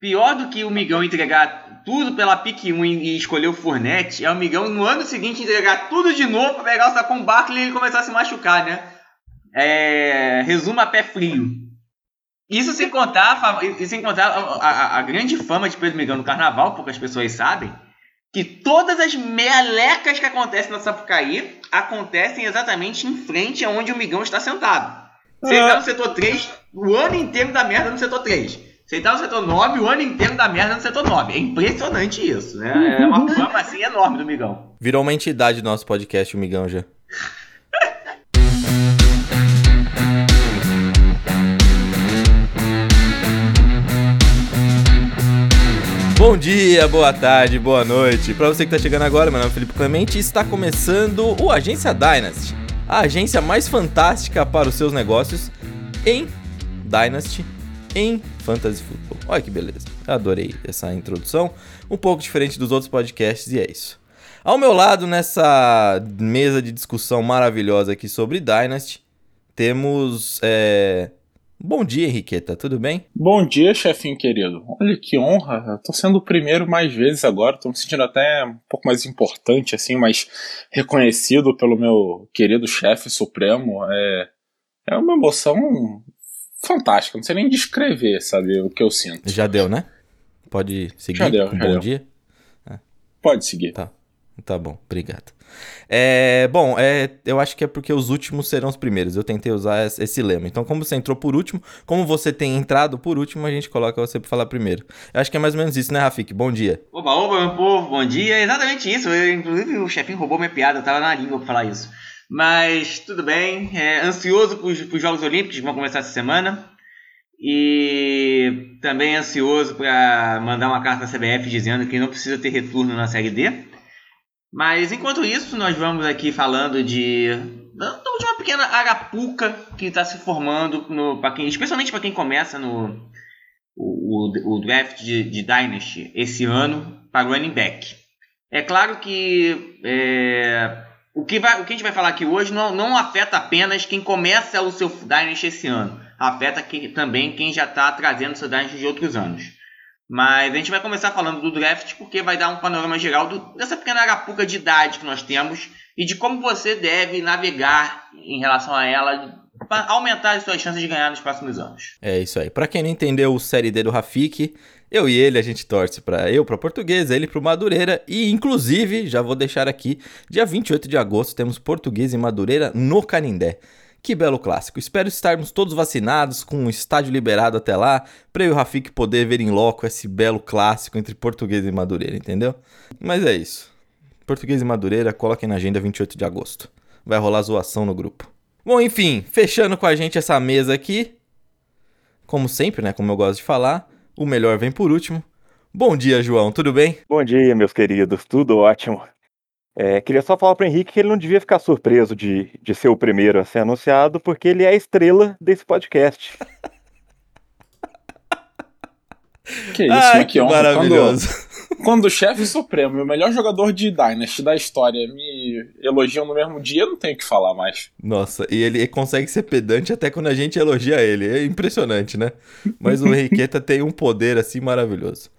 Pior do que o Migão entregar tudo pela pique 1 e escolher o Fournette, é o Migão no ano seguinte entregar tudo de novo pra pegar o Sacon Barkley e começar a se machucar, né? É, resumo a pé frio. Isso sem contar, isso sem contar a, a, a, grande fama de Pedro Migão no carnaval, poucas pessoas sabem, que todas as melecas que acontecem na Sapucaí acontecem exatamente em frente aonde o Migão está sentado. Você está no setor 3, o ano inteiro da merda no setor 3. Você está no setor 9, o ano inteiro da merda no setor 9. É impressionante isso, né? É uma fama assim enorme do Migão. Virou uma entidade do nosso podcast, o Migão já. Bom dia, boa tarde, boa noite. Para você que está chegando agora, meu nome é Felipe Clemente e está começando o Agência Dynasty, a agência mais fantástica para os seus negócios em Dynasty, em Fantasy Football. Olha que beleza. Adorei essa introdução, um pouco diferente dos outros podcasts e é isso. Ao meu lado nessa mesa de discussão maravilhosa aqui sobre Dynasty, temos é, Bom dia, Henriqueta, tudo bem? Bom dia, chefinho querido. Olha que honra, eu tô sendo o primeiro mais vezes agora, tô me sentindo até um pouco mais importante, assim, mais reconhecido pelo meu querido chefe supremo. É, é uma emoção fantástica, não sei nem descrever, sabe, o que eu sinto. Já deu, né? Pode seguir? Já deu, já bom deu. dia? É. Pode seguir. Tá, tá bom, obrigado. É, bom, é, eu acho que é porque os últimos serão os primeiros. Eu tentei usar esse lema. Então, como você entrou por último, como você tem entrado por último, a gente coloca você para falar primeiro. Eu acho que é mais ou menos isso, né, Rafik? Bom dia. Oba, oba, meu povo, bom dia. É exatamente isso. Eu, inclusive, o chefinho roubou minha piada, eu tava na língua pra falar isso. Mas tudo bem, é, ansioso para os Jogos Olímpicos que vão começar essa semana. E também ansioso para mandar uma carta à CBF dizendo que não precisa ter retorno na Série D. Mas enquanto isso, nós vamos aqui falando de, de uma pequena arapuca que está se formando, no, pra quem, especialmente para quem começa no o, o draft de, de, Dynasty esse ano para o running back. É claro que é, o, que vai, o que a gente vai falar aqui hoje não, não afeta apenas quem começa o seu Dynasty esse ano, afeta que, também quem já está trazendo seu Dynasty de outros anos. Mas a gente vai começar falando do draft porque vai dar um panorama geral do, dessa pequena arapuca de idade que nós temos e de como você deve navegar em relação a ela para aumentar as suas chances de ganhar nos próximos anos. É isso aí. Para quem não entendeu o Série D do Rafik, eu e ele a gente torce para eu para Português, ele para Madureira e inclusive já vou deixar aqui, dia 28 de agosto temos Português e Madureira no Canindé. Que belo clássico. Espero estarmos todos vacinados, com o estádio liberado até lá, para eu e o Rafik poder ver em loco esse belo clássico entre português e Madureira, entendeu? Mas é isso. Português e Madureira, coloquem na agenda 28 de agosto. Vai rolar zoação no grupo. Bom, enfim, fechando com a gente essa mesa aqui. Como sempre, né? Como eu gosto de falar, o melhor vem por último. Bom dia, João, tudo bem? Bom dia, meus queridos, tudo ótimo. É, queria só falar para o Henrique que ele não devia ficar surpreso de, de ser o primeiro a ser anunciado, porque ele é a estrela desse podcast. que isso, Ai, que, que maravilhoso. Quando, quando o chefe supremo, o melhor jogador de Dynasty da história, me elogiam no mesmo dia, eu não tenho o que falar mais. Nossa, e ele consegue ser pedante até quando a gente elogia ele. É impressionante, né? Mas o Henriqueta tem um poder assim maravilhoso.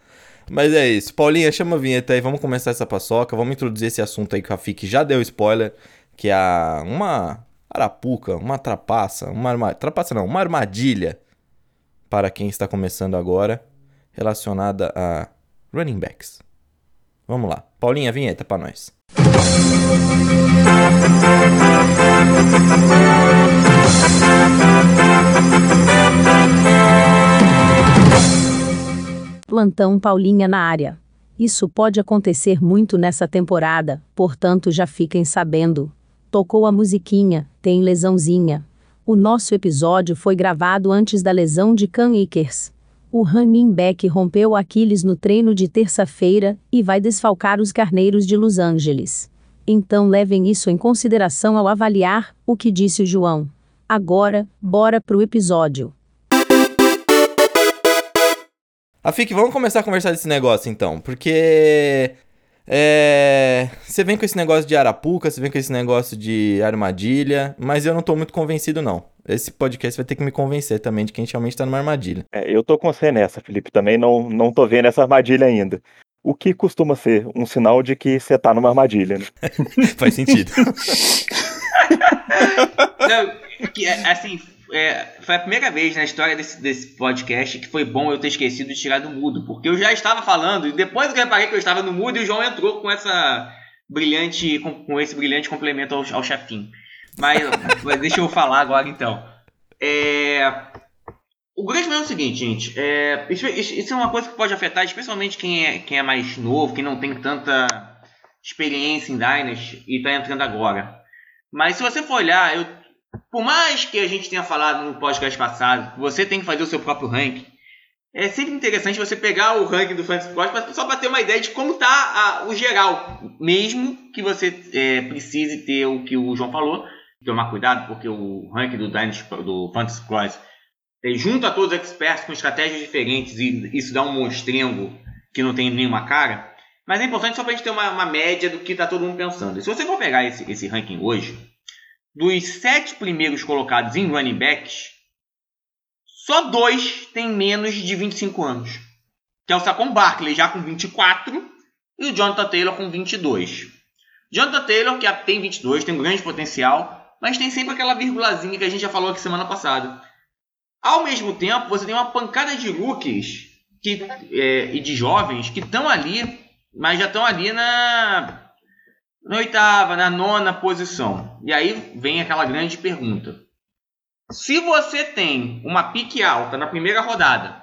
Mas é isso. Paulinha, chama a vinheta aí, vamos começar essa paçoca, vamos introduzir esse assunto aí que o Rafik já deu spoiler, que é uma arapuca, uma trapaça, uma arma... trapaça não, uma armadilha para quem está começando agora, relacionada a running backs. Vamos lá. Paulinha, vinheta para nós. Plantão Paulinha na área. Isso pode acontecer muito nessa temporada, portanto já fiquem sabendo. Tocou a musiquinha, tem lesãozinha. O nosso episódio foi gravado antes da lesão de Cam Akers. O running back rompeu Aquiles no treino de terça-feira e vai desfalcar os carneiros de Los Angeles. Então levem isso em consideração ao avaliar o que disse o João. Agora, bora pro episódio. Afik, vamos começar a conversar desse negócio então, porque É... Você vem com esse negócio de arapuca, você vem com esse negócio de armadilha, mas eu não tô muito convencido, não. Esse podcast vai ter que me convencer também de que a gente realmente tá numa armadilha. É, eu tô com você nessa, Felipe. Também não, não tô vendo essa armadilha ainda. O que costuma ser um sinal de que você tá numa armadilha, né? Faz sentido. Não, que, é, assim, é, foi a primeira vez na história desse, desse podcast que foi bom eu ter esquecido de tirar do mudo, porque eu já estava falando, e depois eu reparei que eu estava no mudo e o João entrou com essa brilhante, com, com esse brilhante complemento ao, ao. Mas, mas deixa eu falar agora então. É, o grande problema é o seguinte, gente. É, isso, isso, é uma coisa que pode afetar especialmente quem é, quem é mais novo, quem não tem tanta experiência em Dynasty e está entrando agora. Mas se você for olhar, eu, por mais que a gente tenha falado no podcast passado, você tem que fazer o seu próprio ranking. É sempre interessante você pegar o ranking do Fantasy Pros só para ter uma ideia de como está o geral. Mesmo que você é, precise ter o que o João falou, tomar cuidado, porque o ranking do, Dynasty, do Fantasy Pros é, junta todos os experts com estratégias diferentes e isso dá um monstrengo que não tem nenhuma cara. Mas é importante só para a gente ter uma, uma média do que está todo mundo pensando. E se você for pegar esse, esse ranking hoje, dos sete primeiros colocados em running backs, só dois têm menos de 25 anos. Que é o Saquon Barkley já com 24 e o Jonathan Taylor com 22. Jonathan Taylor, que tem 22, tem um grande potencial, mas tem sempre aquela virgulazinha que a gente já falou aqui semana passada. Ao mesmo tempo, você tem uma pancada de rookies que, é, e de jovens que estão ali mas já estão ali na, na oitava, na nona posição. E aí vem aquela grande pergunta. Se você tem uma pique alta na primeira rodada,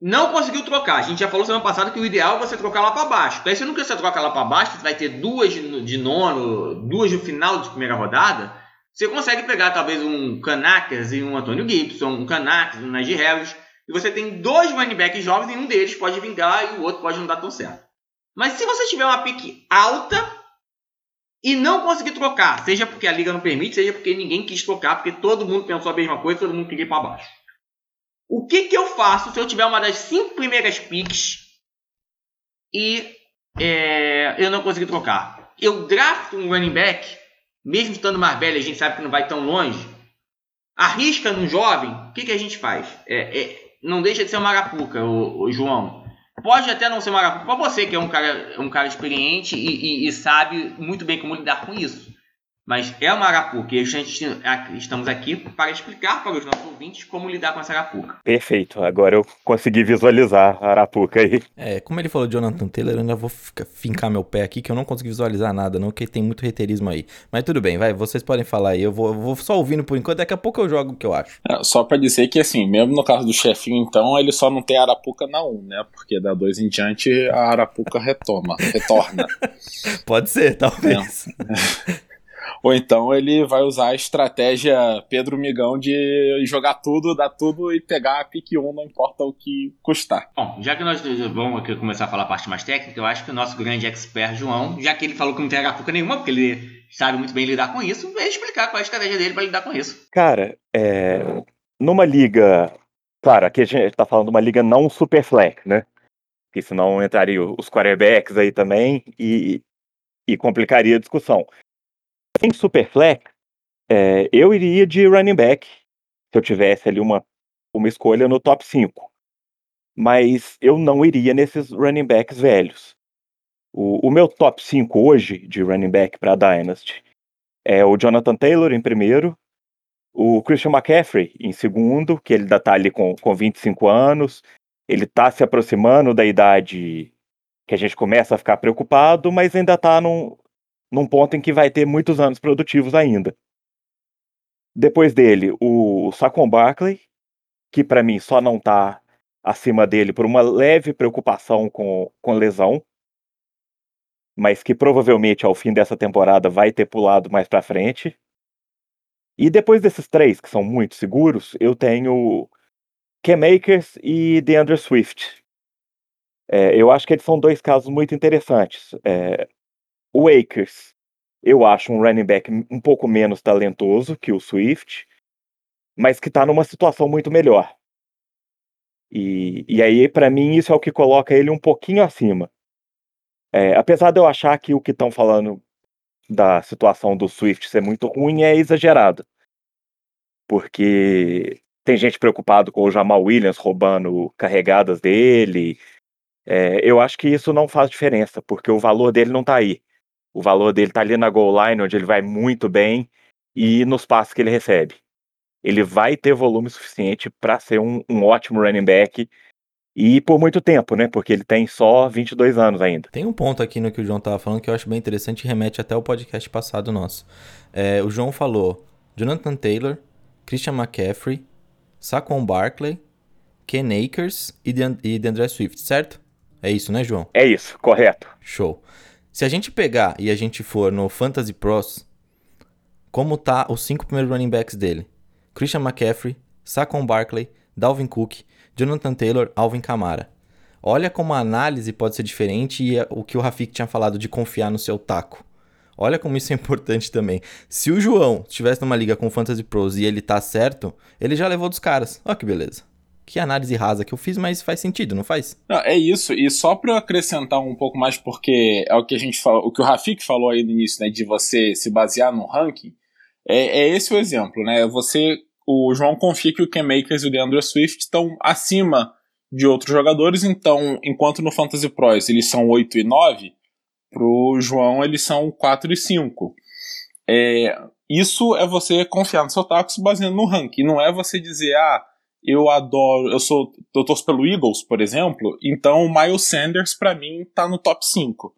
não conseguiu trocar. A gente já falou semana passada que o ideal é você trocar lá para baixo. Daí se não você trocar lá para baixo, você vai ter duas de nono, duas no final de primeira rodada. Você consegue pegar talvez um Canakers e um Antônio Gibson, um Canakers, um Najee Harris e você tem dois running backs jovens e um deles pode vingar e o outro pode não dar tão certo. Mas se você tiver uma pique alta e não conseguir trocar, seja porque a liga não permite, seja porque ninguém quis trocar, porque todo mundo pensou a mesma coisa, todo mundo queria ir para baixo. O que, que eu faço se eu tiver uma das cinco primeiras picks e é, eu não conseguir trocar? Eu drafto um running back, mesmo estando mais velho, a gente sabe que não vai tão longe. Arrisca num jovem, o que, que a gente faz? É, é, não deixa de ser uma arapuca, o, o João. Pode até não ser uma para você, que é um cara, um cara experiente e, e, e sabe muito bem como lidar com isso. Mas é uma arapuca e a gente estamos aqui para explicar para os nossos ouvintes como lidar com essa arapuca. Perfeito, agora eu consegui visualizar a arapuca aí. É, como ele falou de Jonathan Taylor, eu ainda vou fincar meu pé aqui que eu não consegui visualizar nada, não, porque tem muito reiterismo aí. Mas tudo bem, vai, vocês podem falar aí, eu vou, eu vou só ouvindo por enquanto, daqui a pouco eu jogo o que eu acho. É, só para dizer que assim, mesmo no caso do chefinho, então, ele só não tem arapuca na 1, né? Porque da 2 em diante a arapuca retoma, retorna. Pode ser, talvez. É. Ou então ele vai usar a estratégia Pedro Migão de jogar tudo, dar tudo e pegar a pique 1, não importa o que custar. Bom, já que nós vamos aqui começar a falar a parte mais técnica, eu acho que o nosso grande expert João, já que ele falou que não tem agapuca nenhuma, porque ele sabe muito bem lidar com isso, vai explicar qual é a estratégia dele para lidar com isso. Cara, é, numa liga. Claro, aqui a gente está falando de uma liga não super flex, né? Porque senão entraria os quarterbacks aí também e, e complicaria a discussão. Em Superflex, é, eu iria de running back, se eu tivesse ali uma, uma escolha no top 5. Mas eu não iria nesses running backs velhos. O, o meu top 5 hoje de running back para Dynasty é o Jonathan Taylor em primeiro, o Christian McCaffrey em segundo, que ele ainda está ali com, com 25 anos, ele está se aproximando da idade que a gente começa a ficar preocupado, mas ainda está num, num ponto em que vai ter muitos anos produtivos ainda. Depois dele, o Saquon Barkley, que para mim só não está acima dele por uma leve preocupação com, com lesão, mas que provavelmente ao fim dessa temporada vai ter pulado mais para frente. E depois desses três, que são muito seguros, eu tenho Cam Akers e DeAndre Swift. É, eu acho que eles são dois casos muito interessantes. É, o Akers, eu acho um running back um pouco menos talentoso que o Swift, mas que está numa situação muito melhor. E, e aí, para mim, isso é o que coloca ele um pouquinho acima. É, apesar de eu achar que o que estão falando da situação do Swift ser muito ruim é exagerado. Porque tem gente preocupado com o Jamal Williams roubando carregadas dele. É, eu acho que isso não faz diferença, porque o valor dele não está aí. O valor dele está ali na goal line, onde ele vai muito bem, e nos passos que ele recebe. Ele vai ter volume suficiente para ser um, um ótimo running back e por muito tempo, né? Porque ele tem só 22 anos ainda. Tem um ponto aqui no que o João tava falando que eu acho bem interessante e remete até o podcast passado nosso. É, o João falou Jonathan Taylor, Christian McCaffrey, Saquon Barkley, Ken Akers e, De e DeAndre Swift, certo? É isso, né, João? É isso, correto. Show. Se a gente pegar e a gente for no Fantasy Pros, como tá os cinco primeiros running backs dele? Christian McCaffrey, Saquon Barkley, Dalvin Cook, Jonathan Taylor, Alvin Kamara. Olha como a análise pode ser diferente e o que o Rafik tinha falado de confiar no seu taco. Olha como isso é importante também. Se o João estivesse numa liga com Fantasy Pros e ele tá certo, ele já levou dos caras. Olha que beleza. Que análise rasa que eu fiz, mas faz sentido, não faz? Não, é isso. E só para acrescentar um pouco mais, porque é o que a gente falou, o que o Rafik falou aí no início, né, de você se basear no ranking, é, é esse o exemplo, né? Você o João confia que o Ken Makers e o DeAndre Swift estão acima de outros jogadores, então, enquanto no Fantasy Pros eles são 8 e 9, pro João eles são 4 e 5. É, isso é você confiar no seu taco se baseando no ranking, não é você dizer, ah, eu adoro, eu sou, eu torço pelo Eagles, por exemplo, então o Miles Sanders para mim tá no top 5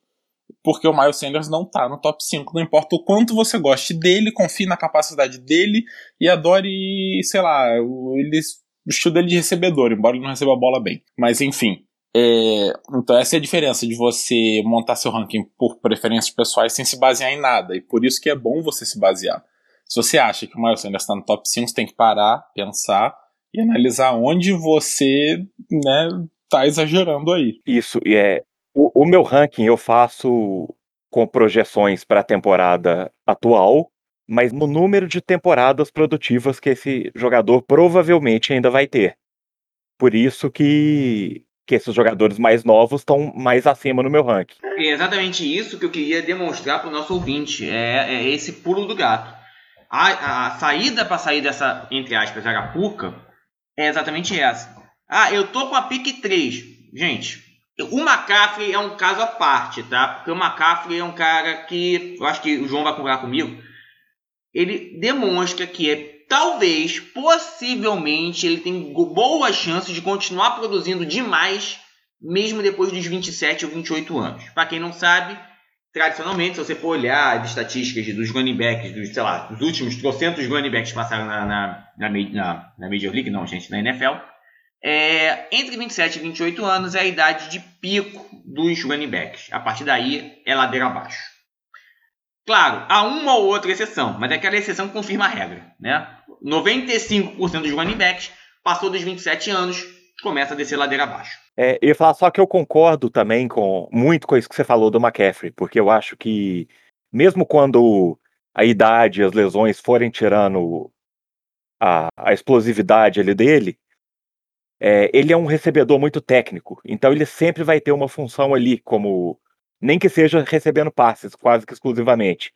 porque o Miles Sanders não tá no top 5. Não importa o quanto você goste dele, confie na capacidade dele e adore, sei lá, ele, o estilo dele de recebedor, embora ele não receba a bola bem. Mas enfim. É, então essa é a diferença de você montar seu ranking por preferências pessoais sem se basear em nada. E por isso que é bom você se basear. Se você acha que o Miles Sanders está no top 5, você tem que parar, pensar e analisar onde você né, tá exagerando aí. Isso, e é, o, o meu ranking eu faço com projeções para a temporada atual, mas no número de temporadas produtivas que esse jogador provavelmente ainda vai ter. Por isso que, que esses jogadores mais novos estão mais acima no meu ranking. É exatamente isso que eu queria demonstrar para o nosso ouvinte. É, é, esse pulo do gato. A, a saída para sair dessa, entre aspas, arapuca é exatamente essa. Ah, eu tô com a pique 3. Gente, o McCaffrey é um caso à parte, tá? Porque o McCaffrey é um cara que, eu acho que o João vai concordar comigo, ele demonstra que é talvez, possivelmente, ele tem boas chances de continuar produzindo demais, mesmo depois dos 27 ou 28 anos. Para quem não sabe, tradicionalmente, se você for olhar as estatísticas dos running backs, dos, sei lá, dos últimos trocentos running backs que passaram na, na, na, na, na Major League, não, gente, na NFL, é, entre 27 e 28 anos é a idade de pico dos running backs. A partir daí é ladeira abaixo. Claro, há uma ou outra exceção, mas é aquela exceção confirma a regra. Né? 95% dos running backs passou dos 27 anos, começa a descer ladeira abaixo. É, eu ia falar só que eu concordo também com muito com isso que você falou do McCaffrey, porque eu acho que mesmo quando a idade e as lesões forem tirando a, a explosividade ali dele, é, ele é um recebedor muito técnico, então ele sempre vai ter uma função ali, como nem que seja recebendo passes, quase que exclusivamente,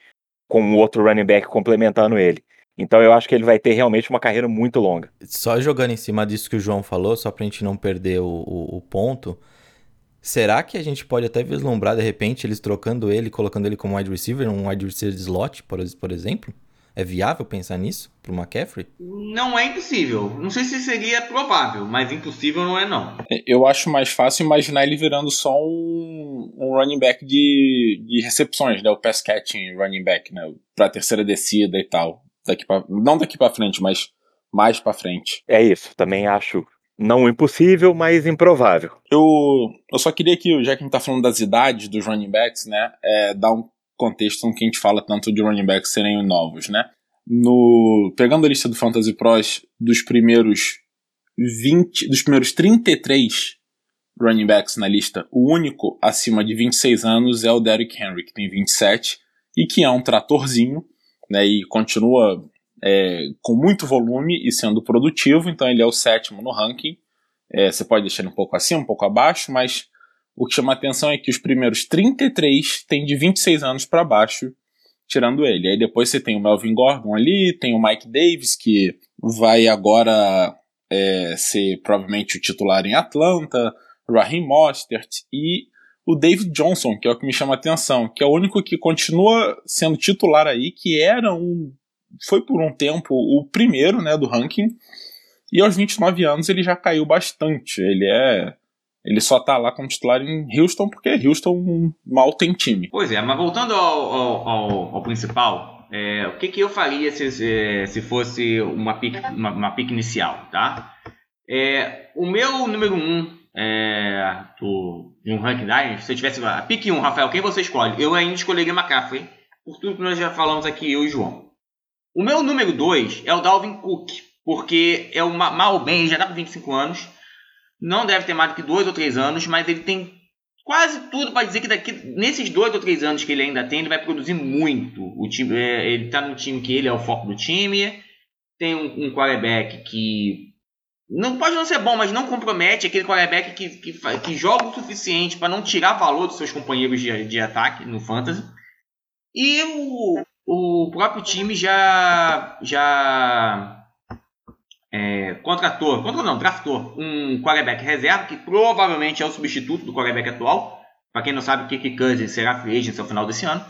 com outro running back complementando ele. Então eu acho que ele vai ter realmente uma carreira muito longa. Só jogando em cima disso que o João falou, só pra gente não perder o, o, o ponto, será que a gente pode até vislumbrar de repente eles trocando ele, colocando ele como wide receiver, um wide receiver de slot, por, por exemplo? É viável pensar nisso para o McCaffrey? Não é impossível. Não sei se seria provável, mas impossível não é não. Eu acho mais fácil imaginar ele virando só um, um running back de, de recepções, né? O pass catching running back, né? Para terceira descida e tal. Daqui pra, não daqui para frente, mas mais para frente. É isso. Também acho não impossível, mas improvável. Eu, eu só queria que, já que a gente tá falando das idades dos running backs, né, é, dar um contexto em que a gente fala tanto de running backs serem novos, né? No, pegando a lista do Fantasy Pros dos primeiros 20, dos primeiros 33 running backs na lista, o único acima de 26 anos é o Derrick Henry, que tem 27 e que é um tratorzinho, né? E continua é, com muito volume e sendo produtivo, então ele é o sétimo no ranking. É, você pode deixar ele um pouco acima, um pouco abaixo, mas O que chama atenção é que os primeiros 33 têm de 26 anos para baixo, tirando ele. Aí depois você tem o Melvin Gordon ali, tem o Mike Davis, que vai agora é, ser provavelmente o titular em Atlanta, Raheem Mostert e o David Johnson, que é o que me chama a atenção, que é o único que continua sendo titular aí, que era um. Foi por um tempo o primeiro né, do ranking, e aos 29 anos ele já caiu bastante. Ele é. Ele só tá lá como titular em Houston porque Houston mal tem time. Pois é, mas voltando ao, ao, ao, ao principal, é, o que, que eu faria se, se, se fosse uma pick, uma, uma inicial, tá? É, o meu número 1 um, é, do, de um ranking Dynasty, se eu tivesse pick 1, Rafael, quem você escolhe? Eu ainda escolheria McCaffrey, por tudo que nós já falamos aqui, eu e o João. O meu número 2 é o Dalvin Cook, porque é uma, mal bem, já está com 25 anos, não deve ter mais do que 2 ou 3 anos, mas ele tem quase tudo para dizer que daqui, nesses 2 ou 3 anos que ele ainda tem, ele vai produzir muito. O time, é, ele está num time que ele é o foco do time, tem um, um quarterback que não pode não ser bom, mas não compromete aquele quarterback que, que, que joga o suficiente para não tirar valor dos seus companheiros de, de ataque no fantasy. E o, o próprio time já já é, contratou, contratou não, draftou um quarterback reserva, que provavelmente é o substituto do quarterback atual. Para quem não sabe, o Kirk Cousins será free agent ao final desse ano.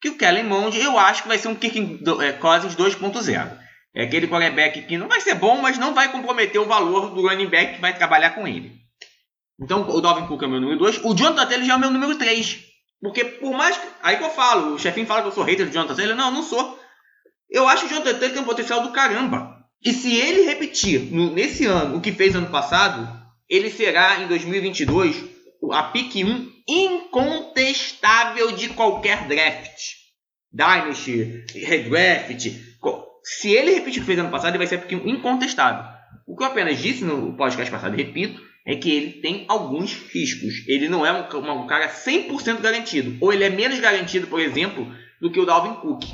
Que o Kellen Mond, eu acho que vai ser um Kirk é, Cousins 2.0. É aquele quarterback que não vai ser bom, mas não vai comprometer o valor do running back que vai trabalhar com ele. Então o Dalvin Cook é o meu número 2. O Jonathan Taylor já é o meu número 3. Porque por mais que... Aí que eu falo, o chefinho fala que eu sou hater do Jonathan Taylor. Não, não sou. Eu acho que o Jonathan Taylor tem um potencial do caramba. E se ele repetir no, nesse ano o que fez ano passado, ele será em 2022 a pick 1 incontestável de qualquer draft. Dynasty, redraft. Se ele repetir o que fez ano passado, ele vai ser 1 incontestável. O que eu apenas disse no podcast passado, repito, é que ele tem alguns riscos. Ele não é um, um cara 100% garantido. Ou ele é menos garantido, por exemplo, do que o Dalvin Cook.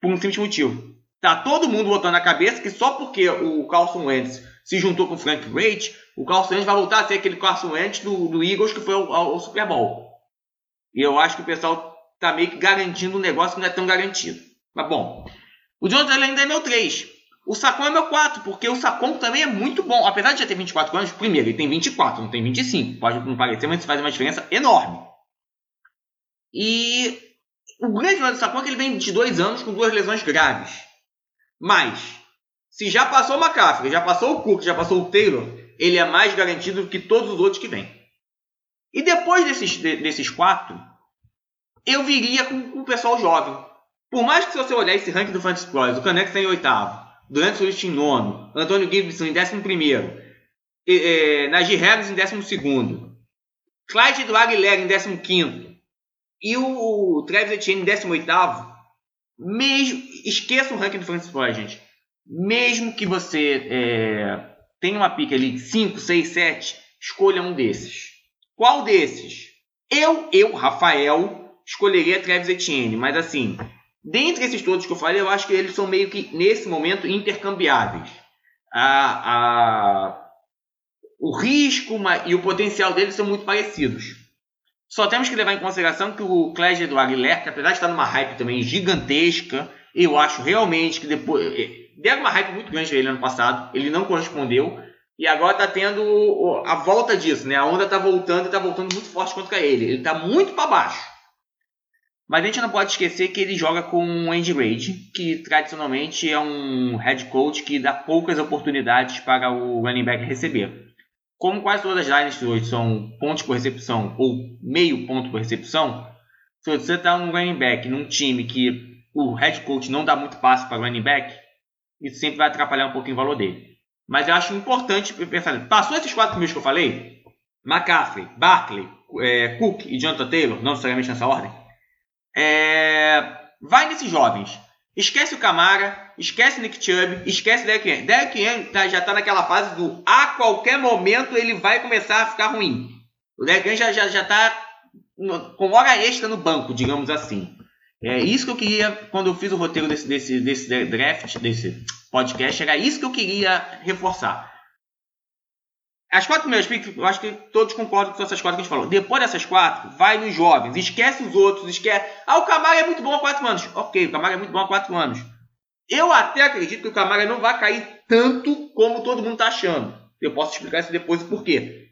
Por um simples motivo Tá todo mundo botando na cabeça que só porque o Carlson Wentz se juntou com o Frank Reich, o Carlson Wentz vai voltar a ser aquele Carlson Wentz do, do Eagles que foi ao, ao, ao, Super Bowl. E eu acho que o pessoal tá meio que garantindo um negócio que não é tão garantido. Mas bom, o Jonathan ainda é meu 3. O Sacon é meu 4, porque o Sacon também é muito bom. Apesar de já ter 24 anos, primeiro, ele tem 24, não tem 25. Pode não parecer, mas isso faz uma diferença enorme. E o grande problema do Sacon é que ele vem de dois anos com duas lesões graves. Mas, se já passou o McCaffrey, já passou o Cook, já passou o Taylor, ele é mais garantido do que todos os outros que vêm. E depois desses, desses quatro, eu viria com, com o pessoal jovem. Por mais que se você olhar esse ranking do Fantasy Pros, o Canex está em oitavo, Durant Swift em nono, Antônio Gibson em décimo primeiro, e, Najee Harris em décimo segundo, Clyde Edward Aguilera em décimo quinto, e o, o Travis Etienne em décimo oitavo, mesmo, esqueça o ranking do Fantasy Football, gente. Mesmo que você é, tenha uma pica ali 5, 6, 7, escolha um desses. Qual desses? Eu, eu, Rafael, escolheria Travis Etienne, mas assim, dentre esses todos que eu falei, eu acho que eles são meio que, nesse momento, intercambiáveis. A, a, o risco e o potencial deles são muito parecidos. Só temos que levar em consideração que o Cléger do Aguilera, que apesar de estar numa hype também gigantesca, eu acho realmente que depois. Eh, deram uma hype muito grande para ele ano passado, ele não correspondeu. E agora está tendo a volta disso, né? A onda está voltando e está voltando muito forte contra ele. Ele está muito para baixo. Mas a gente não pode esquecer que ele joga com o Andy Reid, que tradicionalmente é um head coach que dá poucas oportunidades para o running back receber. Como quase todas as lines hoje são pontos por recepção ou meio ponto por recepção, se você está num running back num time que o head coach não dá muito passe para o running back, isso sempre vai atrapalhar um pouquinho o valor dele. Mas eu acho importante pensar, passou esses quatro primeiros que eu falei, McCaffrey, Barkley, é, Cook e Jonathan Taylor, não necessariamente nessa ordem, é, vai nesses jovens. Esquece o Camara, esquece Nick Chubb, esquece Derek Henry. Derek Henry tá, já está naquela fase do a qualquer momento ele vai começar a ficar ruim. O Derek Henry já, já, já tá no, com hora extra no banco, digamos assim. É isso que eu queria, quando eu fiz o roteiro desse, desse, desse draft, desse podcast, era isso que eu queria reforçar. As quatro primeiras picks, eu acho que todos concordam com essas quatro que a gente falou. Depois dessas quatro, vai nos jovens. Esquece os outros. Esquece. Ah, o Camara é muito bom há quatro anos. Ok, o Camara é muito bom há quatro anos. Eu até acredito que o Camara não vai cair tanto como todo mundo está achando. Eu posso explicar isso depois o porquê.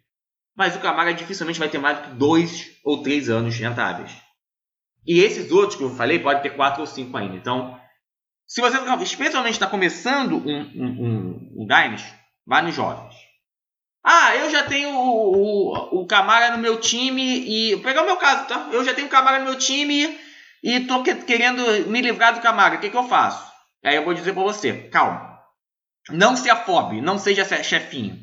Mas o Camara dificilmente vai ter mais do que dois ou três anos rentáveis. E esses outros que eu falei pode ter quatro ou cinco ainda. Então, se você especialmente está começando um, um, um, um vá nos jovens. Ah, eu já tenho o, o, o Camara no meu time e. Vou pegar o meu caso, tá? Eu já tenho o Camara no meu time e tô que, querendo me livrar do Camara. O que, que eu faço? Aí eu vou dizer para você, calma. Não se afobe, não seja chefinho.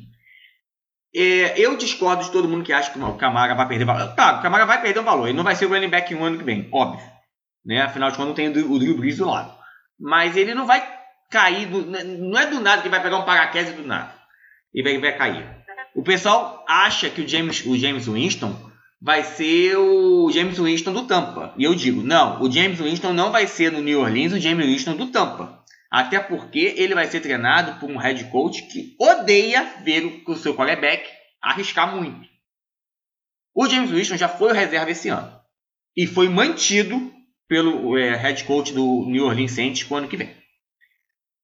É, eu discordo de todo mundo que acha que o Camara vai perder valor. Tá, o Camara vai perder o valor. Ele não vai ser o running back no ano que vem, óbvio. Né? Afinal de contas, não tem o Drew Brees do lado. Mas ele não vai cair. Do, não é do nada que vai pegar um paraquedas do nada. E vai, vai cair. O pessoal acha que o James, o James Winston vai ser o James Winston do Tampa. E eu digo, não, o James Winston não vai ser no New Orleans o James Winston do Tampa. Até porque ele vai ser treinado por um head coach que odeia ver o seu quarterback arriscar muito. O James Winston já foi o reserva esse ano. E foi mantido pelo é, head coach do New Orleans Saints para o ano que vem.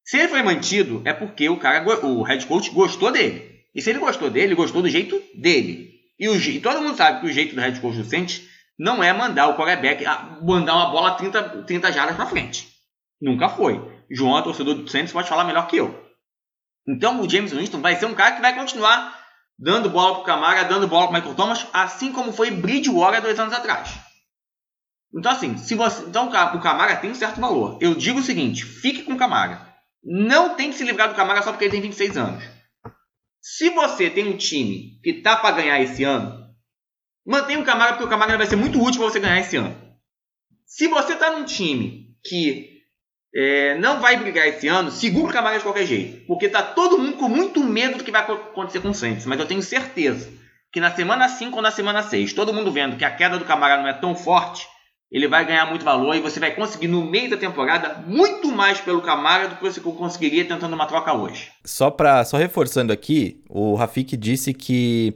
Se ele foi mantido, é porque o cara, o head coach gostou dele. E se ele gostou dele, ele gostou do jeito dele. E, o, e todo mundo sabe que o jeito do head coach do Saints não é mandar o quarterback mandar uma bola 30, 30 jardas para frente. Nunca foi. João, torcedor do Saints, pode falar melhor que eu. Então o James Winston vai ser um cara que vai continuar dando bola para Camara, dando bola para Michael Thomas, assim como foi Bridgewater dois anos atrás. Então assim, se você, então o Camara tem um certo valor. Eu digo o seguinte, fique com o Camara. Não tem que se livrar do Camara só porque ele tem 26 anos. Se você tem um time que tá para ganhar esse ano, mantenha o Camara porque o Camara vai ser muito útil para você ganhar esse ano. Se você tá num time que é, não vai brigar esse ano, segura o Camara de qualquer jeito, porque tá todo mundo com muito medo do que vai acontecer com o Saints, mas eu tenho certeza que na semana 5 ou na semana 6, todo mundo vendo que a queda do Camara não é tão forte, ele vai ganhar muito valor e você vai conseguir no meio da temporada muito mais pelo Camara do que você conseguiria tentando uma troca hoje. Só para só reforçando aqui, o Rafik disse que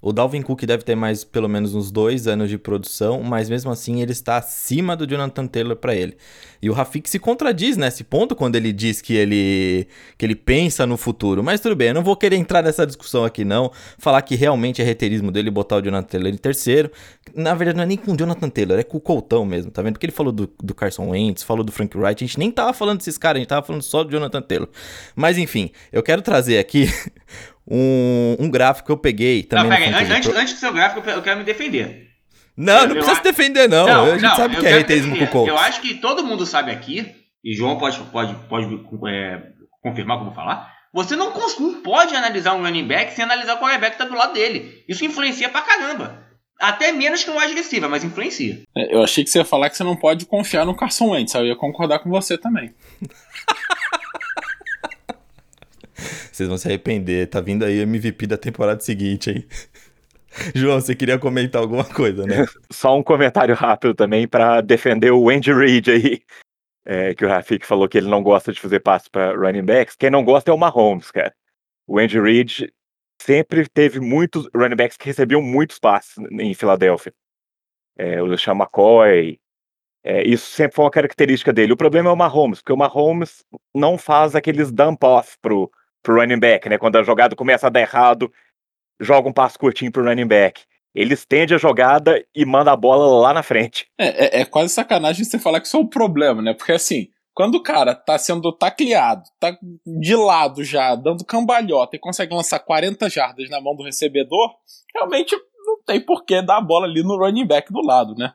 o Dalvin Cook deve ter mais pelo menos uns dois anos de produção, mas mesmo assim ele está acima do Jonathan Taylor para ele. E o Rafik se contradiz nesse ponto quando ele diz que ele que ele pensa no futuro. Mas tudo bem, eu não vou querer entrar nessa discussão aqui não, falar que realmente é reiterismo dele botar o Jonathan Taylor em terceiro. Na verdade não é nem com o Jonathan Taylor, é com o Coltão mesmo, tá vendo? Porque ele falou do, do Carson Wentz, falou do Frank Wright, a gente nem tava falando desses caras, a gente tava falando só do Jonathan Taylor. Mas enfim, eu quero trazer aqui um, um gráfico que eu peguei também. Não, pega, antes, antes do seu gráfico, eu quero me defender. Não, eu, não precisa se defender, não. não a gente não, sabe que é reiterismo com o. Eu acho que todo mundo sabe aqui, e João pode, pode, pode é, confirmar como falar. Você não, não, pode analisar um running back sem analisar o quarterback que está do lado dele. Isso influencia pra caramba. Até menos que um wide receiver, mas influencia. É, eu achei que você ia falar que você não pode confiar no Carson Wentz. Eu ia concordar com você também. Vocês vão se arrepender. Tá vindo aí MVP da temporada seguinte, hein? João, você queria comentar alguma coisa, né? Só um comentário rápido também para defender o Andy Reid aí. É, que o Rafik falou que ele não gosta de fazer passos para running backs. Quem não gosta é o Mahomes, cara. O Andy Reid sempre teve muitos running backs que recebiam muitos passes em Filadélfia. É, o LeSean McCoy. É, isso sempre foi uma característica dele. O problema é o Mahomes, porque o Mahomes não faz aqueles dump off pro, pro running back, né? Quando a jogada começa a dar errado, joga um passo curtinho pro running back. Ele estende a jogada e manda a bola lá na frente. É, é, é quase sacanagem você falar que isso é um problema, né? Porque assim, quando o cara tá sendo tacleado, tá de lado já, dando cambalhota e consegue lançar 40 jardas na mão do recebedor, realmente não tem por que dar a bola ali no running back do lado, né?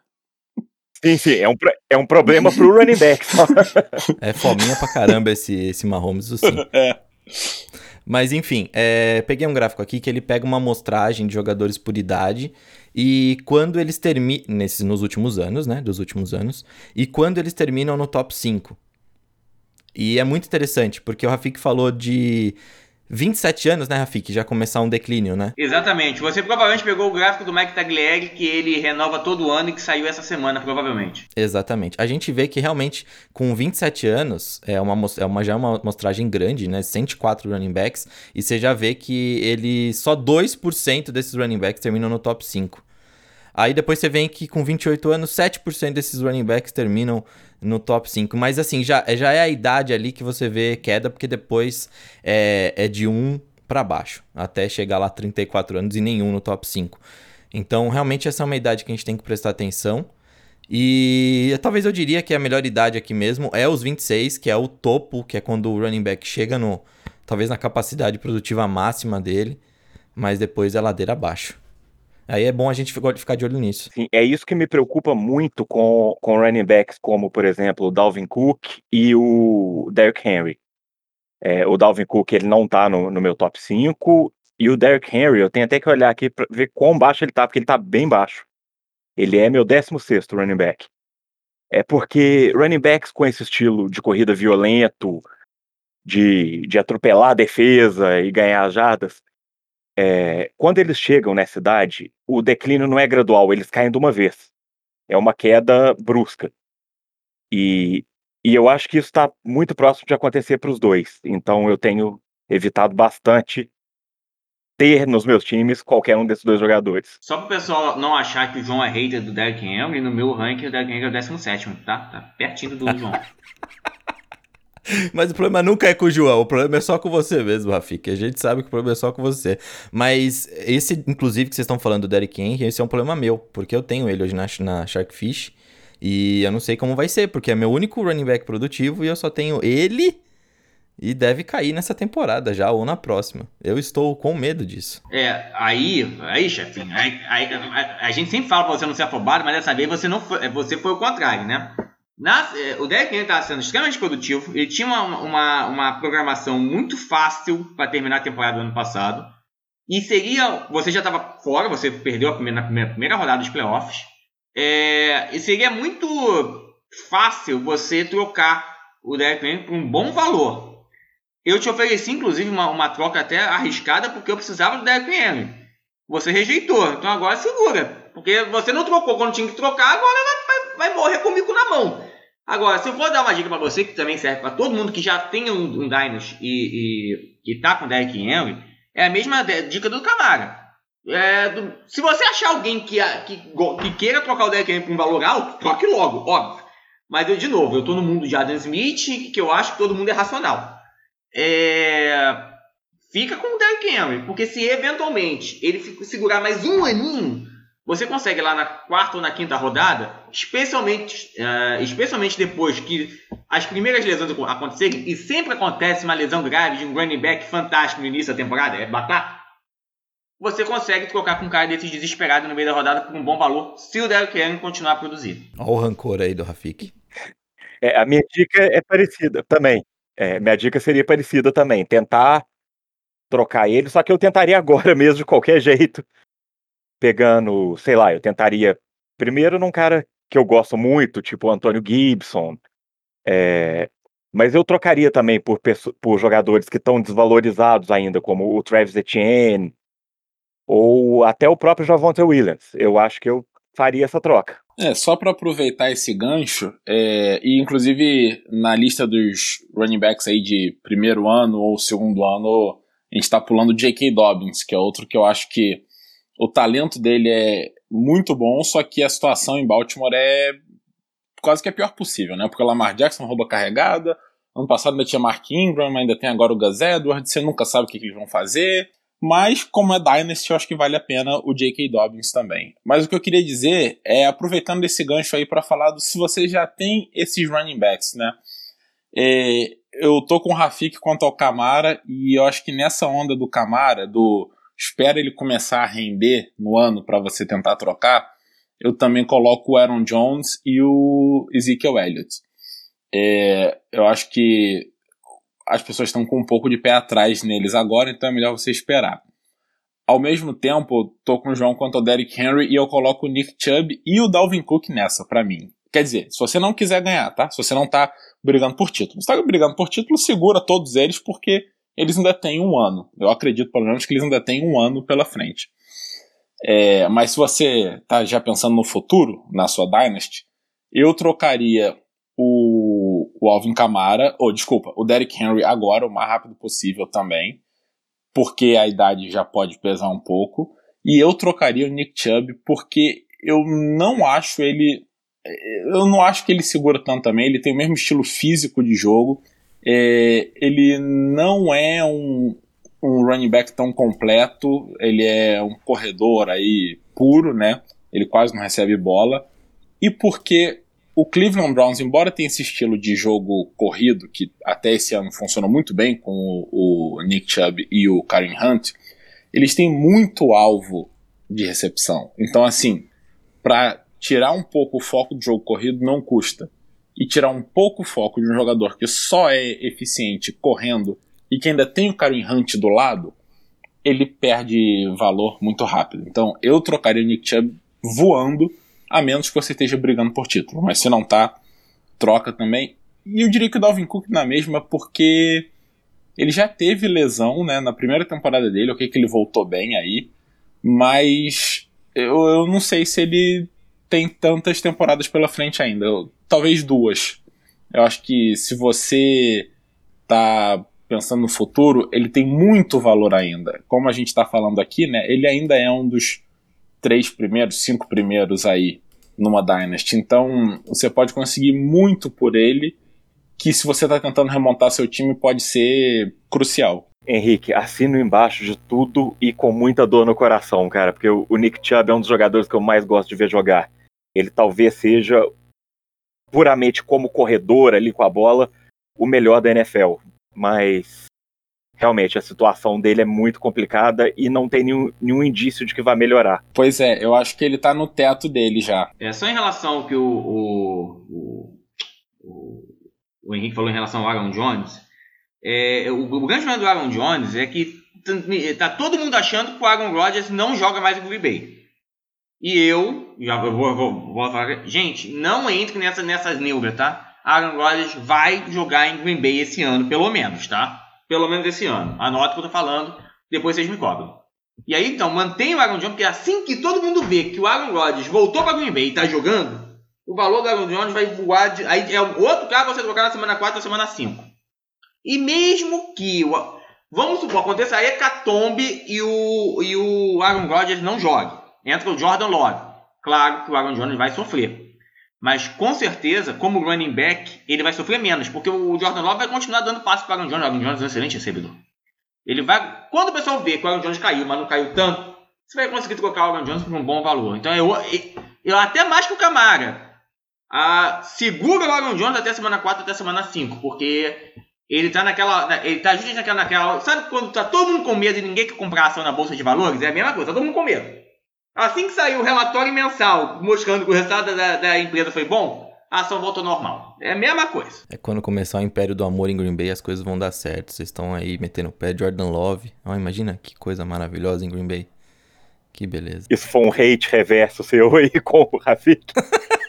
Sim, sim, é um, é um problema pro running back. é fominha pra caramba esse, esse Mahomes, sim. É. Mas enfim, é, peguei um gráfico aqui que ele pega uma amostragem de jogadores por idade e quando eles terminam, nos últimos anos, né, dos últimos anos, e quando eles terminam no top 5. E é muito interessante, porque o Rafik falou de 27 anos, né, Rafik? Já começar um declínio, né? Exatamente. Você provavelmente pegou o gráfico do Mike Taglieri, que ele renova todo ano e que saiu essa semana, provavelmente. Exatamente. A gente vê que realmente, com 27 anos, é uma, é uma, já é uma mostragem grande, né? 104 running backs, e você já vê que ele só 2% desses running backs terminam no top 5. Aí depois você vem que com 28 anos, 7% desses running backs terminam no top 5. Mas assim, já, já é a idade ali que você vê queda, porque depois é, é de 1 para baixo, até chegar lá 34 anos e nenhum no top 5. Então, realmente essa é uma idade que a gente tem que prestar atenção. E talvez eu diria que a melhor idade aqui mesmo é os 26, que é o topo, que é quando o running back chega no talvez na capacidade produtiva máxima dele, mas depois é ladeira abaixo. Aí é bom a gente ficar de olho nisso. Sim, é isso que me preocupa muito com, com running backs como, por exemplo, o Dalvin Cook e o Derrick Henry. É, o Dalvin Cook ele não tá no, no, meu top 5 e o Derrick Henry eu tenho até que olhar aqui para ver quão baixo ele tá, porque ele tá bem baixo. Ele é meu 16 running back. É porque running backs com esse estilo de corrida violento, de, de atropelar a defesa e ganhar as jardas, é, quando eles chegam nessa idade, o declínio não é gradual, eles caem de uma vez. É uma queda brusca. E, e eu acho que isso está muito próximo de acontecer para os dois. Então eu tenho evitado bastante ter nos meus times qualquer um desses dois jogadores. Só para o pessoal não achar que o João é hater do Derrick Henry, no meu ranking o Derrick Henry é o 17, tá? Tá pertinho do João. Mas o problema nunca é com o João, o problema é só com você mesmo, Rafik. A gente sabe que o problema é só com você. Mas esse, inclusive, que vocês estão falando do Derrick Henry, esse é um problema meu, porque eu tenho ele hoje na, na Sharkfish. E eu não sei como vai ser, porque é meu único running back produtivo e eu só tenho ele e deve cair nessa temporada já ou na próxima. Eu estou com medo disso. É, aí, aí, chefinho, aí, aí, a, a, gente sempre fala pra você não ser afobado, mas dessa vez você não foi, você foi o contrário, né? O Henry estava sendo extremamente produtivo. Ele tinha uma, uma, uma programação muito fácil para terminar a temporada do ano passado. E seria. Você já estava fora, você perdeu a primeira, na primeira, primeira rodada dos playoffs. É, e seria muito fácil você trocar o Derek Henry por um bom valor. Eu te ofereci, inclusive, uma, uma troca até arriscada porque eu precisava do Derek Henry. Você rejeitou, então agora segura. Porque você não trocou quando tinha que trocar, agora vai, vai, vai morrer comigo na mão. Agora, se eu for dar uma dica para você, que também serve para todo mundo que já tem um, um e, e, e tá com Derrick Henry, é a mesma dica do Camara. É, do, se você achar alguém que, que, que queira trocar o Derrick Henry por um valor alto, troque logo, óbvio. Mas, eu, de novo, eu tô no mundo de Adam Smith, que eu acho que todo mundo é racional. É, fica com o Derrick Henry, porque se eventualmente ele segurar mais um aninho, você consegue lá na quarta ou na quinta rodada, especialmente, uh, especialmente depois que as primeiras lesões acontecerem, e sempre acontece uma lesão grave de um running back fantástico no início da temporada, é batata, você consegue trocar com um cara desses desesperado no meio da rodada por um bom valor, se o Derrick Henry continuar a produzir. Olha o rancor aí do Rafik. É, a minha dica é parecida também. É, minha dica seria parecida também. Tentar trocar ele, só que eu tentaria agora mesmo, de qualquer jeito, pegando, sei lá, eu tentaria primeiro num cara que eu gosto muito, tipo o Antônio Gibson, é, mas eu trocaria também por, por jogadores que estão desvalorizados ainda, como o Travis Etienne, ou até o próprio Javonte Williams. Eu acho que eu faria essa troca. É, só para aproveitar esse gancho, é, e inclusive na lista dos running backs aí de primeiro ano ou segundo ano, a gente está pulando o J.K. Dobbins, que é outro que eu acho que o talento dele é muito bom, só que a situação em Baltimore é quase que a pior possível, né? Porque o Lamar Jackson rouba carregada, ano passado ainda tinha Mark Ingram, ainda tem agora o Gus Edwards, você nunca sabe o que, que eles vão fazer. Mas, como é Dynasty, eu acho que vale a pena o J.K. Dobbins também. Mas o que eu queria dizer é, aproveitando desse gancho aí para falar do se você já tem esses running backs, né? É, eu tô com o Rafik quanto ao Camara, e eu acho que nessa onda do Camara, do espera ele começar a render no ano para você tentar trocar, eu também coloco o Aaron Jones e o Ezekiel Elliott. É, eu acho que as pessoas estão com um pouco de pé atrás neles agora, então é melhor você esperar. Ao mesmo tempo, tô com o João quanto ao Derrick Henry e eu coloco o Nick Chubb e o Dalvin Cook nessa, para mim. Quer dizer, se você não quiser ganhar, tá? Se você não tá brigando por título. Se tá brigando por título, segura todos eles porque eles ainda têm um ano. Eu acredito, pelo menos, que eles ainda têm um ano pela frente. É, mas se você está já pensando no futuro, na sua Dynasty, eu trocaria o, o Alvin Kamara, ou desculpa, o Derrick Henry agora, o mais rápido possível também, porque a idade já pode pesar um pouco. E eu trocaria o Nick Chubb porque eu não acho ele. Eu não acho que ele segura tanto também. Ele tem o mesmo estilo físico de jogo. É, ele não é um, um running back tão completo. Ele é um corredor aí puro, né? Ele quase não recebe bola. E porque o Cleveland Browns, embora tenha esse estilo de jogo corrido, que até esse ano funcionou muito bem com o, o Nick Chubb e o Karen Hunt, eles têm muito alvo de recepção. Então, assim, para tirar um pouco o foco do jogo corrido não custa. E tirar um pouco o foco de um jogador que só é eficiente correndo e que ainda tem o Karen Hunt do lado, ele perde valor muito rápido. Então, eu trocaria o Nick Chubb voando a menos que você esteja brigando por título. Mas se não tá, troca também. E eu diria que o Dalvin Cook na mesma, porque ele já teve lesão né, na primeira temporada dele, ok que ele voltou bem aí, mas eu, eu não sei se ele tem tantas temporadas pela frente ainda. Talvez duas. Eu acho que se você tá pensando no futuro, ele tem muito valor ainda. Como a gente está falando aqui, né, ele ainda é um dos três primeiros, cinco primeiros aí numa Dynasty. Então você pode conseguir muito por ele, que se você está tentando remontar seu time pode ser crucial. Henrique, assino embaixo de tudo e com muita dor no coração, cara, porque o Nick Chubb é um dos jogadores que eu mais gosto de ver jogar. Ele talvez seja, puramente como corredor ali com a bola, o melhor da NFL. Mas realmente a situação dele é muito complicada e não tem nenhum, nenhum indício de que vai melhorar. Pois é, eu acho que ele tá no teto dele já. É só em relação ao que o, o, o, o Henrique falou em relação ao Aaron Jones. É, o, o grande problema do Aaron Jones é que tá todo mundo achando que o Aaron Rodgers não joga mais em Green Bay. E eu, já vou, vou, vou falar, gente, não entre nessa, nessas neuras, tá? Aaron Rodgers vai jogar em Green Bay esse ano, pelo menos, tá? pelo menos esse ano. Anota o que eu tô falando, depois vocês me cobram. E aí, então, mantenha o Aaron Jones, porque assim que todo mundo vê que o Aaron Rodgers voltou para Green Bay e tá jogando, o valor do Aaron Jones vai voar. De, aí é outro cara você trocar na semana 4 ou semana 5. E mesmo que. Vamos supor, aconteça a Hecatombe e o, e o Aaron Rodgers não jogue. Entra o Jordan Love. Claro que o Aaron Jones vai sofrer. Mas com certeza, como running back, ele vai sofrer menos, porque o Jordan Love vai continuar dando passe para o Aaron Jones. O Aaron Jones é um excelente recebedor. Ele vai. Quando o pessoal vê que o Aaron Jones caiu, mas não caiu tanto, você vai conseguir trocar o Aaron Jones por um bom valor. Então eu, eu até mais que o Camara. Ah, segura o Aaron Jones até semana 4, até semana 5, porque ele tá naquela. Ele tá justamente naquela, naquela. Sabe quando tá todo mundo com medo e ninguém quer comprar ação na Bolsa de Valores? É a mesma coisa, tá todo mundo com medo. Assim que saiu o relatório mensal mostrando que o resultado da, da empresa foi bom, a ação voltou normal. É a mesma coisa. É quando começar o Império do Amor em Green Bay, as coisas vão dar certo. Vocês estão aí metendo o pé. Jordan Love. Oh, imagina que coisa maravilhosa em Green Bay. Que beleza. Isso foi um hate reverso seu aí com o Rafik.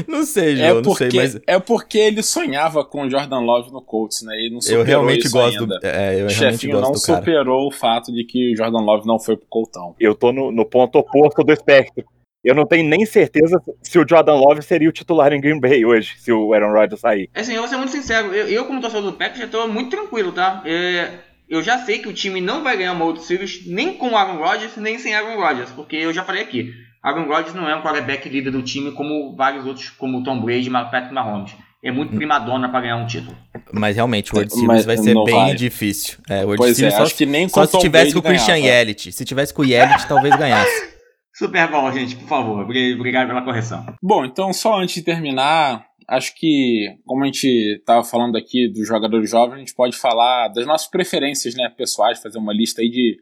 não sei, João, é porque, não sei, mas... É porque ele sonhava com o Jordan Love no Colts, né? Ele não superou eu realmente isso gosto ainda. Do... É, eu o chefinho não superou o fato de que o Jordan Love não foi pro Coltão. Eu tô no, no ponto oposto do espectro. Eu não tenho nem certeza se o Jordan Love seria o titular em Green Bay hoje, se o Aaron Rodgers sair. É assim, eu vou ser muito sincero. Eu, eu como torcedor do Packers, já tô muito tranquilo, tá? É, eu já sei que o time não vai ganhar uma World Series nem com o Aaron Rodgers, nem sem Aaron Rodgers, porque eu já falei aqui. Aaron Rodgers não é um quarterback líder do time como vários outros, como Tom Brady e Patrick Mahomes. É muito primadona para ganhar um título. Mas realmente, o World Series vai ser bem vai. difícil. É, o World pois Series é, só, acho que nem só se tivesse com o Christian. Yelich. Se tivesse com o Yelich, talvez ganhasse. Super bom, gente, por favor. Obrigado pela correção. Bom, então só antes de terminar, acho que, como a gente estava falando aqui dos jogadores jovens, a gente pode falar das nossas preferências né, pessoais, fazer uma lista aí de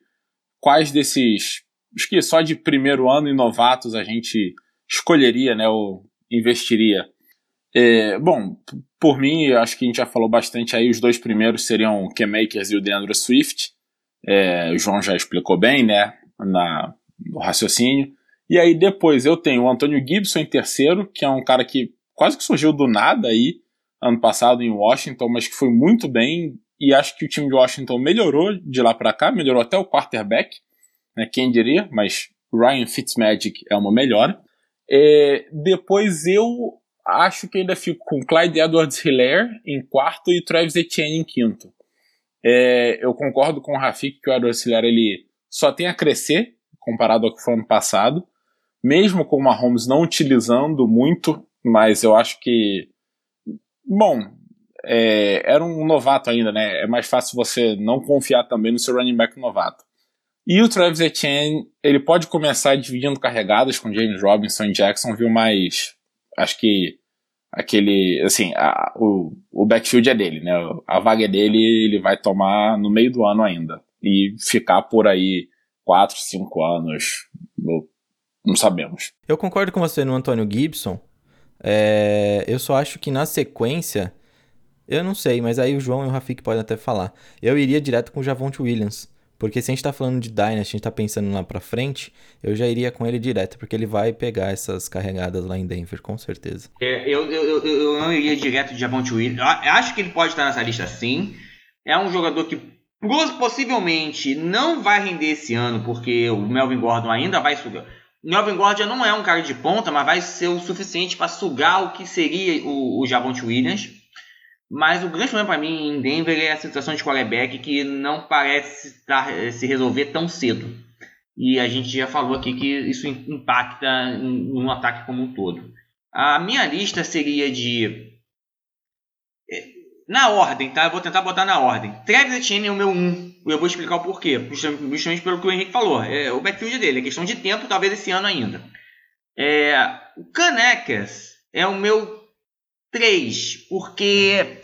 quais desses acho que só de primeiro ano e novatos a gente escolheria, né, ou investiria. É, bom, por mim, acho que a gente já falou bastante aí, os dois primeiros seriam o K-Makers e o DeAndre Swift. É, o João já explicou bem, né, na, no raciocínio. E aí depois eu tenho o Antônio Gibson em terceiro, que é um cara que quase que surgiu do nada aí, ano passado em Washington, mas que foi muito bem e acho que o time de Washington melhorou de lá para cá, melhorou até o quarterback, né, quem diria, mas Ryan Fitzmagic é uma melhora. É, depois eu acho que ainda fico com Clyde Edwards-Hilaire em quarto e Travis Etienne em quinto. É, eu concordo com o Rafik que o Edwards-Hilaire ele só tem a crescer comparado ao que foi ano passado, mesmo com o Mahomes não utilizando muito, mas eu acho que, bom, é, era um novato ainda, né? É mais fácil você não confiar também no seu running back novato. E o Travis Etienne, ele pode começar dividindo carregadas com James Robinson e Jackson, viu? Mas acho que aquele, assim, a, o, o backfield é dele, né? A vaga é dele ele vai tomar no meio do ano ainda. E ficar por aí 4, 5 anos, não sabemos. Eu concordo com você no Antônio Gibson. É, eu só acho que na sequência, eu não sei, mas aí o João e o Rafik podem até falar. Eu iria direto com o Javonte Williams. Porque se a gente tá falando de Dynasty, a gente tá pensando lá pra frente, eu já iria com ele direto, porque ele vai pegar essas carregadas lá em Denver, com certeza. É, eu, eu, eu, eu, não iria direto de Javonte Williams. Acho que ele pode estar nessa lista sim. É um jogador que possivelmente não vai render esse ano, porque o Melvin Gordon ainda vai subir. O Melvin Gordon não é um cara de ponta, mas vai ser o suficiente para sugar o que seria o, o Javonte Williams. Mas o grande problema para mim em Denver é a situação de quarterback que não parece tar, eh, se resolver tão cedo. E a gente já falou aqui que isso impacta no ataque como um todo. A minha lista seria de. Eh, na ordem, tá? Eu vou tentar botar na ordem. Travis Etienne é o meu 1. Eu vou explicar o porquê. Justamente pelo que o Henrique falou. É o backfield dele. É questão de tempo, talvez esse ano ainda. É, o Canecas é o meu 3, porque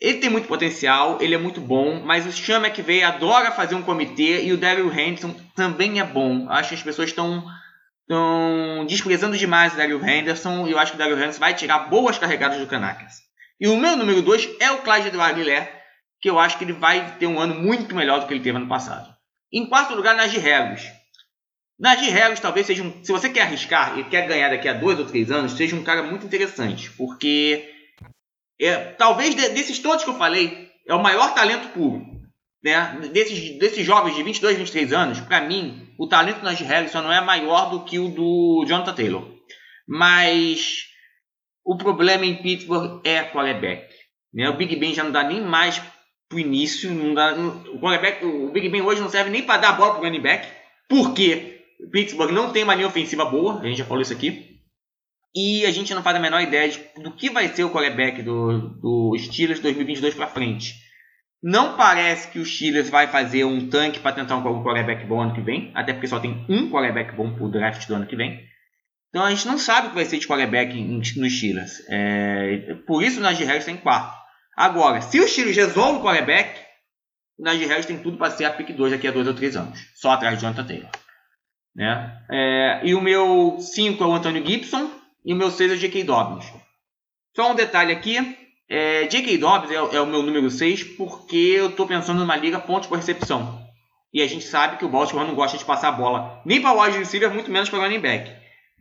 ele tem muito potencial, ele é muito bom, mas o Sean McVay adora fazer um comitê e o Daryl Henderson também é bom. Acho que as pessoas estão estão desprezando demais o Daryl Henderson e eu acho que o Daryl Henderson vai tirar boas carregadas do Canacas. E o meu número 2 é o Clyde Edward que eu acho que ele vai ter um ano muito melhor do que ele teve ano passado. Em quarto lugar, Najee Harris. Najee Harris talvez seja um. Se você quer arriscar e quer ganhar daqui a dois ou três anos, seja um cara muito interessante. Porque é, talvez de, desses todos que eu falei, é o maior talento puro. Né? Desses, desses jovens de 22, 23 anos, para mim, o talento Najee Harris só não é maior do que o do Jonathan Taylor. Mas o problema em Pittsburgh é quarterback. Né? O Big Ben já não dá nem mais pro início. Não dá, o, quarterback, o Big Ben hoje não serve nem para dar a bola pro running back. Por quê? Pittsburgh não tem uma linha ofensiva boa, a gente já falou isso aqui. E a gente não faz a menor ideia de, do que vai ser o quarterback do, do Steelers 2022 para frente. Não parece que o Steelers vai fazer um tanque para tentar um quarterback bom ano que vem, até porque só tem um quarterback bom pro draft do ano que vem. Então a gente não sabe o que vai ser de quarterback nos Steelers. É, por isso o Najee Harris tem quarto. Agora, se o Steelers resolve o quarterback, o Najee Harris tem tudo para ser a pick 2 daqui a 2 ou 3 anos. Só atrás de Jonathan Taylor. Né? É, e o meu 5 é o Antônio Gibson e o meu 6 é o J.K. Dobbins. Só um detalhe aqui, é, J.K. Dobbins é, é, o meu número 6 porque eu estou pensando numa liga pontos por recepção. E a gente sabe que o Baltimore não gosta de passar a bola nem para o wide receiver, muito menos para o running back.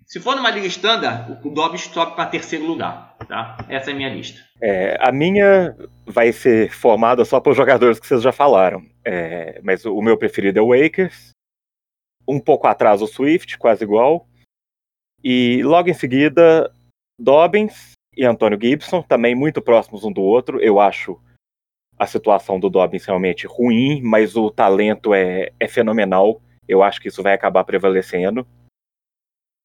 Se for numa liga standard, o Dobbs sobe para terceiro lugar. Tá? Essa é a minha lista. É, a minha vai ser formada só por jogadores que vocês já falaram. É, mas o meu preferido é o Wakers um pouco atrás o Swift, quase igual. E logo em seguida, Dobbins e Antônio Gibson, também muito próximos um do outro. Eu acho a situação do Dobbins realmente ruim, mas o talento é, é fenomenal. Eu acho que isso vai acabar prevalecendo.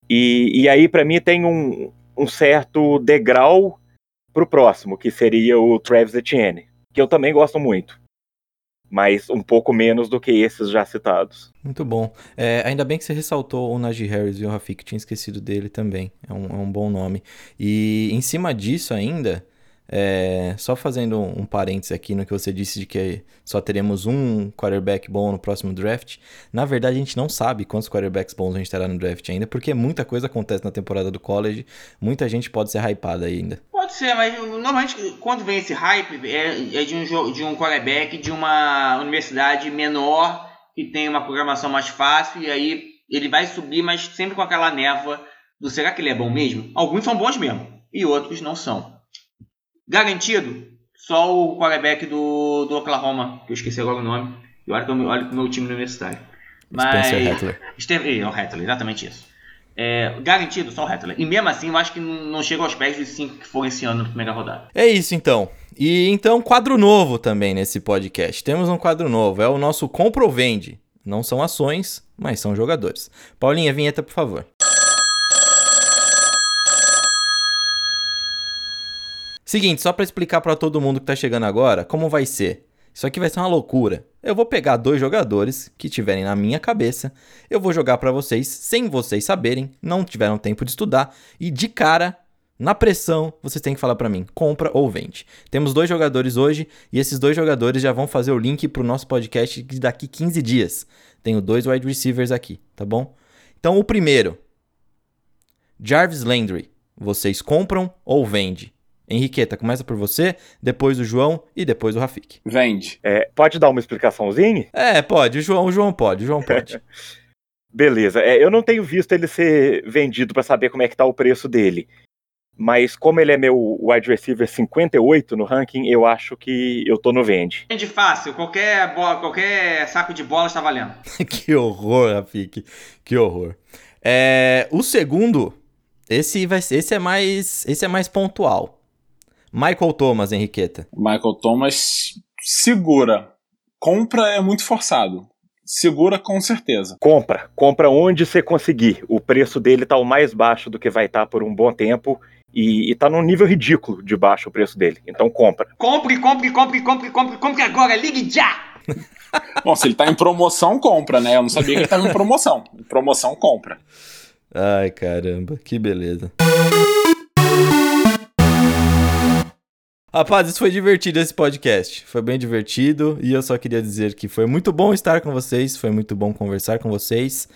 E, e aí, para mim, tem um, um certo degrau para o próximo, que seria o Travis Etienne, que eu também gosto muito mas um pouco menos do que esses já citados. Muito bom. É, ainda bem que você ressaltou o Najee Harris e o Rafik, tinha esquecido dele também. É um, é um bom nome. E em cima disso ainda, é, só fazendo um, parênteses aqui no que você disse de que só teremos um quarterback bom no próximo draft. Na verdade, a gente não sabe quantos quarterbacks bons a gente terá no draft ainda, porque muita coisa acontece na temporada do college, muita gente pode ser hypada ainda. Pode ser, mas normalmente quando vem esse hype é, é de, um, de um quarterback de uma universidade menor que tem uma programação mais fácil e aí ele vai subir, mas sempre com aquela névoa do será que ele é bom mesmo? Alguns são bons mesmo e outros não são. Garantido? Só o quarterback do, do Oklahoma, que eu esqueci agora o nome. E olha que eu olho pro meu time universitário. Mas. Spencer Rattler. É o Rattler, exatamente isso. É, garantido, só o Rattler. E mesmo assim, eu acho que não chega aos pés dos cinco que foram esse ano na primeira rodada. É isso então. E então, quadro novo também nesse podcast. Temos um quadro novo, é o nosso Compra ou Vende. Não são ações, mas são jogadores. Paulinha, vinheta, por favor. Seguinte, só para explicar para todo mundo que tá chegando agora, como vai ser. Isso aqui vai ser uma loucura. Eu vou pegar dois jogadores que tiverem na minha cabeça, eu vou jogar para vocês sem vocês saberem, não tiveram tempo de estudar e de cara, na pressão, vocês têm que falar para mim, compra ou vende. Temos dois jogadores hoje e esses dois jogadores já vão fazer o link pro nosso podcast daqui 15 dias. Tenho dois wide receivers aqui, tá bom? Então o primeiro, Jarvis Landry, vocês compram ou vende? Henriqueta, começa por você, depois o João e depois o Rafik. Vende. É, pode dar uma explicaçãozinha? É, pode, o João, o João pode, o João pode. Beleza. É, eu não tenho visto ele ser vendido para saber como é que tá o preço dele. Mas como ele é meu wide receiver 58 no ranking, eu acho que eu tô no vende. Vende fácil, qualquer, bola, qualquer saco de bola está valendo. que horror, Rafik, que horror. É, o segundo, esse vai ser, esse é mais, esse é mais pontual. Michael Thomas, Henriqueta. Michael Thomas segura. Compra é muito forçado. Segura com certeza. Compra. Compra onde você conseguir. O preço dele tá o mais baixo do que vai estar tá por um bom tempo. E, e tá num nível ridículo de baixo o preço dele. Então compra. Compre, compre, compre, compre, compre, compre agora. Ligue já! Bom, se ele tá em promoção, compra, né? Eu não sabia que ele tava em promoção. Em promoção, compra. Ai, caramba, que beleza. Rapaz, isso foi divertido esse podcast. Foi bem divertido e eu só queria dizer que foi muito bom estar com vocês, foi muito bom conversar com vocês.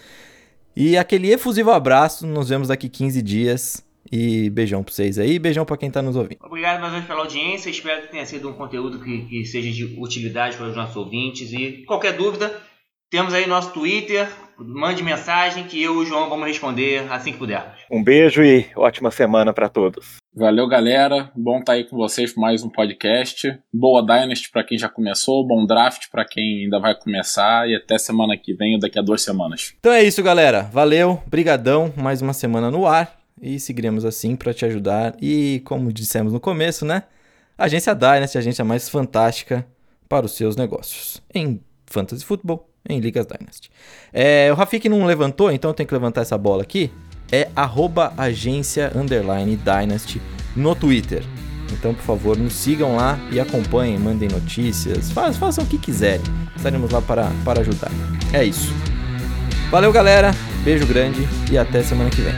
E aquele efusivo abraço, nos vemos daqui 15 dias. E beijão pra vocês aí, beijão pra quem tá nos ouvindo. Obrigado mais uma vez pela audiência, espero que tenha sido um conteúdo que, que seja de utilidade para os nossos ouvintes. E qualquer dúvida, temos aí nosso Twitter, mande mensagem que eu e o João vamos responder assim que pudermos. Um beijo e ótima semana para todos. Valeu, galera. Bom estar tá aí com vocês para mais um podcast. Boa Dynasty para quem já começou, bom draft para quem ainda vai começar e até semana que vem ou daqui a duas semanas. Então é isso, galera. Valeu, brigadão. Mais uma semana no ar e seguiremos assim para te ajudar. E como dissemos no começo, né? A agência Dynasty, a agência mais fantástica para os seus negócios em fantasy futebol, em ligas Dynasty. É, o Rafik não levantou, então eu tenho que levantar essa bola aqui é agência underline dynasty no Twitter. Então, por favor, nos sigam lá e acompanhem, mandem notícias, faz, façam o que quiserem. Estaremos lá para, para ajudar. É isso. Valeu, galera. Beijo grande e até semana que vem.